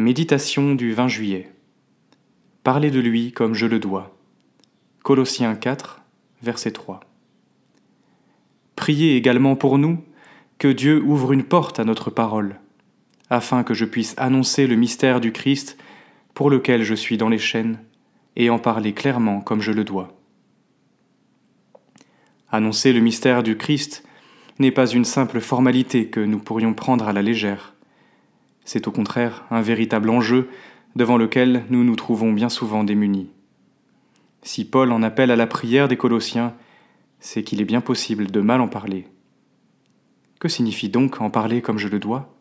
Méditation du 20 juillet. Parlez de lui comme je le dois. Colossiens 4, verset 3. Priez également pour nous que Dieu ouvre une porte à notre parole, afin que je puisse annoncer le mystère du Christ pour lequel je suis dans les chaînes, et en parler clairement comme je le dois. Annoncer le mystère du Christ n'est pas une simple formalité que nous pourrions prendre à la légère c'est au contraire un véritable enjeu devant lequel nous nous trouvons bien souvent démunis. Si Paul en appelle à la prière des Colossiens, c'est qu'il est bien possible de mal en parler. Que signifie donc en parler comme je le dois?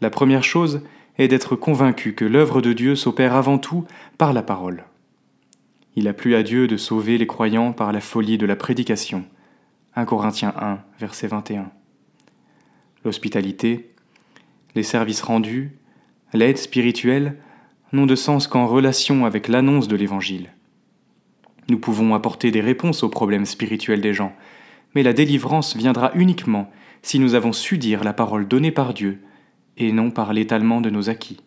La première chose est d'être convaincu que l'œuvre de Dieu s'opère avant tout par la parole. Il a plu à Dieu de sauver les croyants par la folie de la prédication. 1 Corinthiens 1, verset 21. L'hospitalité, les services rendus, l'aide spirituelle n'ont de sens qu'en relation avec l'annonce de l'Évangile. Nous pouvons apporter des réponses aux problèmes spirituels des gens, mais la délivrance viendra uniquement si nous avons su dire la parole donnée par Dieu et non par l'étalement de nos acquis.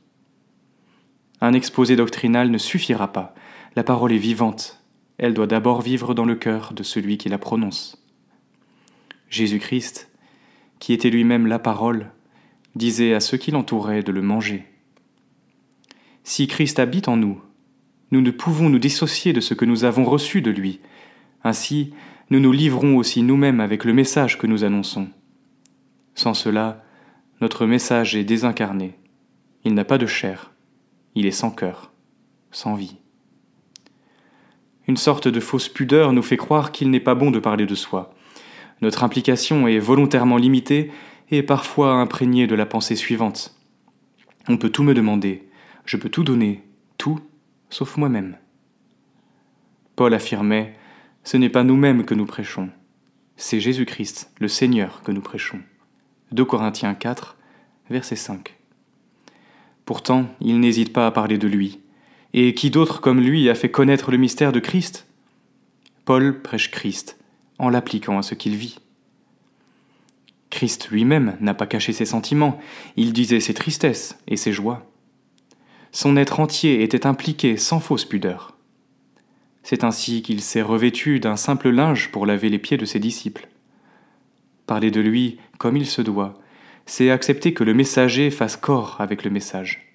Un exposé doctrinal ne suffira pas, la parole est vivante, elle doit d'abord vivre dans le cœur de celui qui la prononce. Jésus-Christ, qui était lui-même la parole, disait à ceux qui l'entouraient de le manger. Si Christ habite en nous, nous ne pouvons nous dissocier de ce que nous avons reçu de lui. Ainsi, nous nous livrons aussi nous-mêmes avec le message que nous annonçons. Sans cela, notre message est désincarné. Il n'a pas de chair. Il est sans cœur, sans vie. Une sorte de fausse pudeur nous fait croire qu'il n'est pas bon de parler de soi. Notre implication est volontairement limitée et parfois imprégné de la pensée suivante. On peut tout me demander, je peux tout donner, tout, sauf moi-même. Paul affirmait, Ce n'est pas nous-mêmes que nous prêchons, c'est Jésus-Christ, le Seigneur, que nous prêchons. 2 Corinthiens 4, verset 5. Pourtant, il n'hésite pas à parler de lui. Et qui d'autre comme lui a fait connaître le mystère de Christ? Paul prêche Christ en l'appliquant à ce qu'il vit. Christ lui-même n'a pas caché ses sentiments, il disait ses tristesses et ses joies. Son être entier était impliqué sans fausse pudeur. C'est ainsi qu'il s'est revêtu d'un simple linge pour laver les pieds de ses disciples. Parler de lui comme il se doit, c'est accepter que le messager fasse corps avec le message.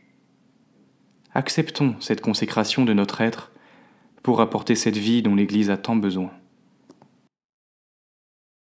Acceptons cette consécration de notre être pour apporter cette vie dont l'Église a tant besoin.